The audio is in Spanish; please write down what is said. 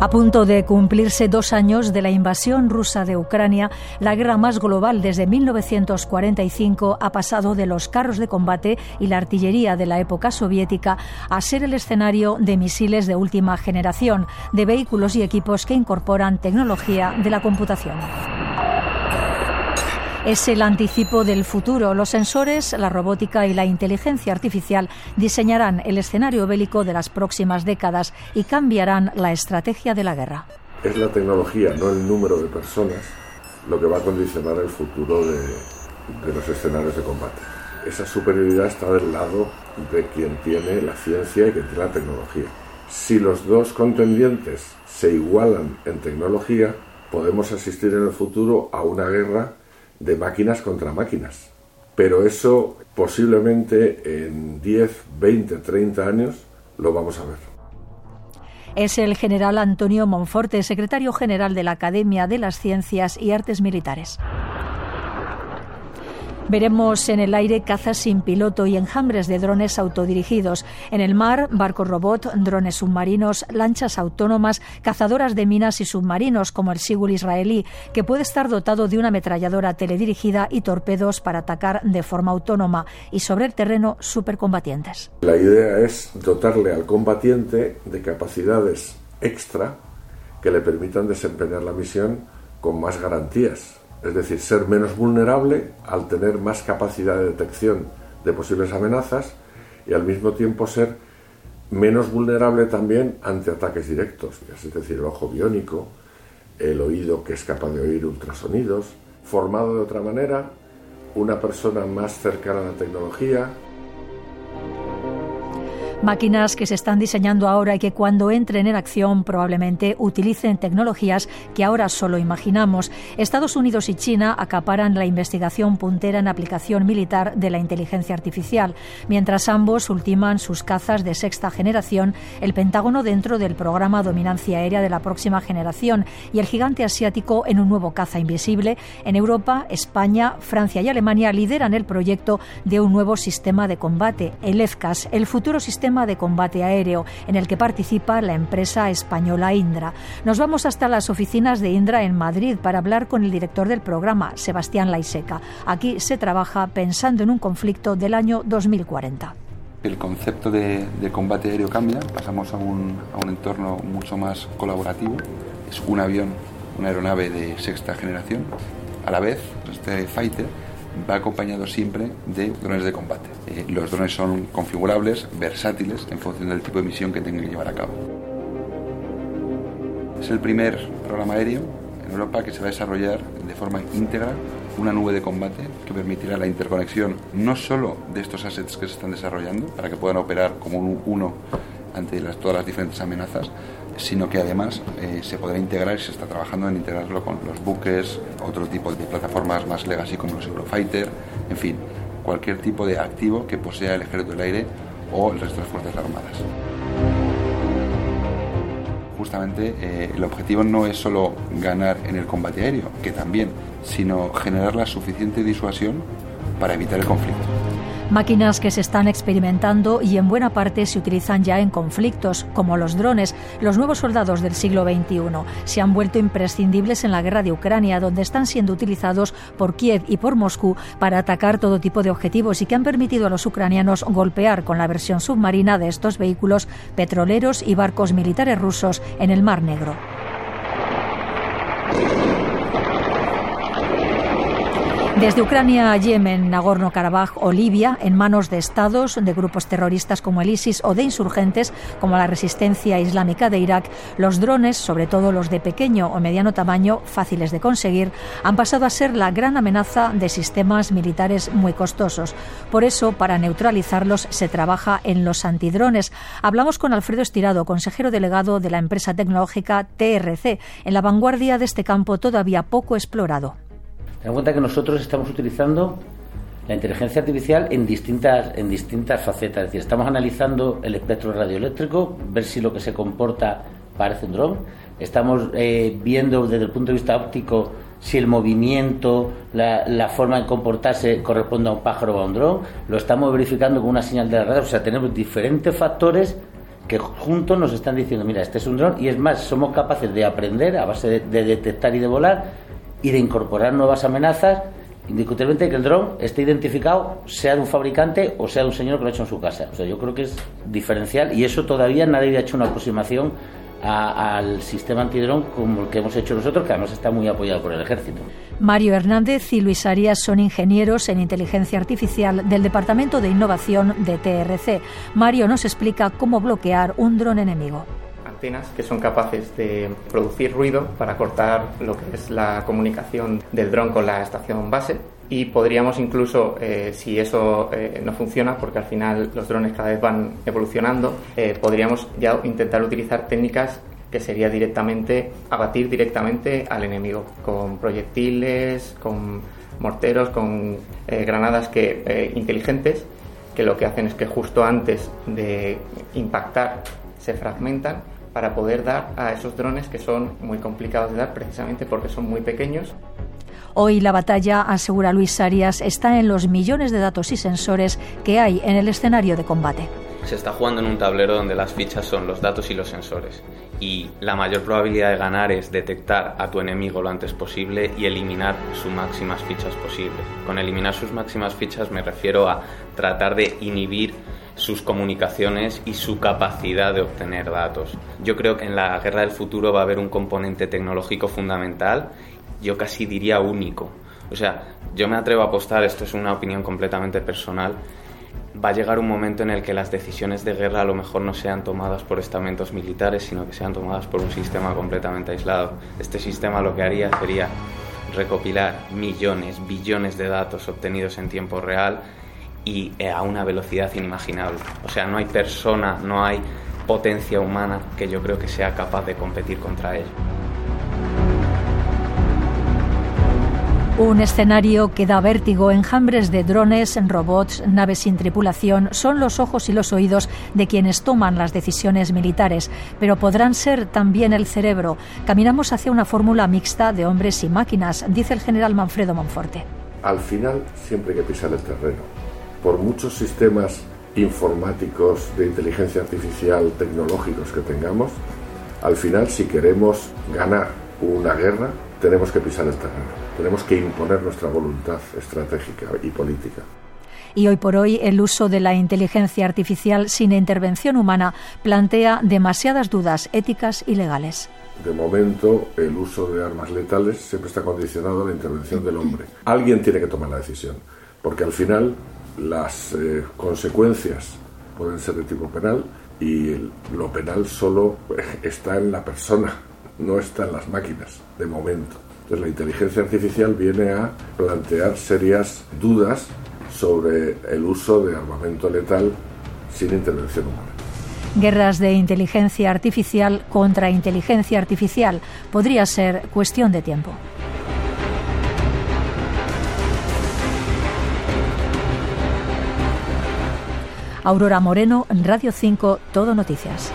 A punto de cumplirse dos años de la invasión rusa de Ucrania, la guerra más global desde 1945 ha pasado de los carros de combate y la artillería de la época soviética a ser el escenario de misiles de última generación, de vehículos y equipos que incorporan tecnología de la computación. Es el anticipo del futuro. Los sensores, la robótica y la inteligencia artificial diseñarán el escenario bélico de las próximas décadas y cambiarán la estrategia de la guerra. Es la tecnología, no el número de personas, lo que va a condicionar el futuro de, los escenarios de combate. Esa superioridad está del lado de quien tiene la ciencia y quien tiene la tecnología. Si los dos contendientes se igualan en tecnología, podemos asistir en el futuro a una guerra de máquinas contra máquinas. Pero eso posiblemente en 10, 20, 30 años lo vamos a ver. Es el general Antonio Monforte, secretario general de la Academia de las Ciencias y Artes Militares. Veremos en el aire cazas sin piloto y enjambres de drones autodirigidos. En el mar, barcos robot, drones submarinos, lanchas autónomas, cazadoras de minas y submarinos como el Sigul israelí, que puede estar dotado de una ametralladora teledirigida y torpedos para atacar de forma autónoma y sobre el terreno supercombatientes. La idea es dotarle al combatiente de capacidades extra que le permitan desempeñar la misión con más garantías es decir, ser menos vulnerable al tener más capacidad de detección de posibles amenazas y al mismo tiempo ser menos vulnerable también ante ataques directos, es decir, el ojo biónico, el oído que es capaz de oír ultrasonidos, formado de otra manera, una persona más cercana a la tecnología, Máquinas que se están diseñando ahora y que cuando entren en acción probablemente utilicen tecnologías que ahora solo imaginamos. Estados Unidos y China acaparan la investigación puntera en aplicación militar de la inteligencia artificial, mientras ambos ultiman sus cazas de sexta generación, el Pentágono dentro del programa Dominancia Aérea de la próxima generación y el gigante asiático en un nuevo caza invisible. En Europa, España, Francia y Alemania lideran el proyecto de un nuevo sistema de combate, el EFCAS, el futuro sistema de combate aéreo en el que participa la empresa española Indra. Nos vamos hasta las oficinas de Indra en Madrid para hablar con el director del programa, Sebastián Laiseca. Aquí se trabaja pensando en un conflicto del año 2040 el concepto de, combate aéreo cambia, pasamos a un, a un, entorno mucho más colaborativo. Es un avión, una aeronave de sexta generación. A la vez, este fighter va acompañado siempre de drones de combate. Eh, los drones son configurables, versátiles, en función del tipo de misión que tengan que llevar a cabo. Es el primer programa aéreo en Europa que se va a desarrollar de forma íntegra una nube de combate que permitirá la interconexión no solo de estos assets que se están desarrollando para que puedan operar como uno ante todas las diferentes amenazas, sino que además eh, se podrá integrar y se está trabajando en integrarlo con los buques, otro tipo de plataformas más legacy como los Eurofighter, en fin, cualquier tipo de activo que posea el ejército del aire o el resto de las fuerzas armadas. Justamente eh, el objetivo no es solo ganar en el combate aéreo, que también, sino generar la suficiente disuasión para evitar el conflicto. Máquinas que se están experimentando y en buena parte se utilizan ya en conflictos, como los drones. Los nuevos soldados del siglo XXI se han vuelto imprescindibles en la guerra de Ucrania, donde están siendo utilizados por Kiev y por Moscú para atacar todo tipo de objetivos y que han permitido a los ucranianos golpear con la versión submarina de estos vehículos petroleros y barcos militares rusos en el Mar Negro. Desde Ucrania a Yemen, Nagorno-Karabaj o Libia, en manos de estados, de grupos terroristas como el ISIS o de insurgentes como la resistencia islámica de Irak, los drones, sobre todo los de pequeño o mediano tamaño, fáciles de conseguir, han pasado a ser la gran amenaza de sistemas militares muy costosos. Por eso, para neutralizarlos, se trabaja en los antidrones. Hablamos con Alfredo Estirado, consejero delegado de la empresa tecnológica TRC, en la vanguardia de este campo todavía poco explorado. Ten en cuenta que nosotros estamos utilizando la inteligencia artificial en distintas, en distintas facetas. Es decir, estamos analizando el espectro radioeléctrico, ver si lo que se comporta parece un dron. Estamos eh, viendo desde el punto de vista óptico si el movimiento, la, forma de comportarse corresponde a un pájaro o a un dron. Lo estamos verificando con una señal de la radio. O sea, tenemos diferentes factores que juntos nos están diciendo, mira, este es un dron y es más, somos capaces de aprender a base de, de detectar y de volar y de incorporar nuevas amenazas indiscutiblemente que el dron esté identificado, sea de un fabricante o sea de un señor que lo ha hecho en su casa. O sea, yo creo que es diferencial y eso todavía nadie ha hecho una aproximación al sistema antidrón como el que hemos hecho nosotros, que además está muy apoyado por el ejército. Mario Hernández y Luis Arias son ingenieros en inteligencia artificial del Departamento de Innovación de TRC. Mario nos explica cómo bloquear un dron enemigo antenas que son capaces de producir ruido para cortar lo que es la comunicación del dron con la estación base. Y podríamos incluso, eh, si eso eh, no funciona, porque al final los drones cada vez van evolucionando, eh, podríamos ya intentar utilizar técnicas que sería directamente abatir directamente al enemigo con proyectiles, con morteros, con granadas que inteligentes que lo que hacen es que justo antes de impactar se fragmentan para poder dar a esos drones que son muy complicados de dar precisamente porque son muy pequeños. Hoy la batalla, asegura Luis Arias, está en los millones de datos y sensores que hay en el escenario de combate. Se está jugando en un tablero donde las fichas son los datos y los sensores. Y la mayor probabilidad de ganar es detectar a tu enemigo lo antes posible y eliminar sus máximas fichas posible. Con eliminar sus máximas fichas me refiero a tratar de inhibir sus comunicaciones y su capacidad de obtener datos. Yo creo que en la guerra del futuro va a haber un componente tecnológico fundamental, yo casi diría único. O sea, yo me atrevo a apostar, esto es una opinión completamente personal, va a llegar un momento en el que las decisiones de guerra a lo mejor no sean tomadas por estamentos militares, sino que sean tomadas por un sistema completamente aislado. Este sistema lo que haría sería recopilar millones, billones de datos obtenidos en tiempo real y eh, a una velocidad inimaginable. O sea, no hay persona, no hay potencia humana que yo creo que sea capaz de competir contra él. Un escenario que da vértigo, enjambres de drones, robots, naves sin tripulación, son los ojos y los oídos de quienes toman las decisiones militares, pero podrán ser también el cerebro. Caminamos hacia una fórmula mixta de hombres y máquinas, dice el general Manfredo Monforte. Al final siempre hay que pisar el terreno por muchos sistemas informáticos de inteligencia artificial tecnológicos que tengamos, al final si queremos ganar una guerra, tenemos que pisar el terreno, tenemos que imponer nuestra voluntad estratégica y política. Y hoy por hoy el uso de la inteligencia artificial sin intervención humana plantea demasiadas dudas éticas y legales. De momento, el uso de armas letales siempre está condicionado a la intervención del hombre. Alguien tiene que tomar la decisión, porque al final las eh, consecuencias pueden ser de tipo penal y lo penal solo está en la persona, no está en las máquinas, de momento. Entonces la inteligencia artificial viene a plantear serias dudas sobre el uso de armamento letal sin intervención humana. Guerras de inteligencia artificial contra inteligencia artificial podría ser cuestión de tiempo. Aurora Moreno, Radio 5, Todo Noticias.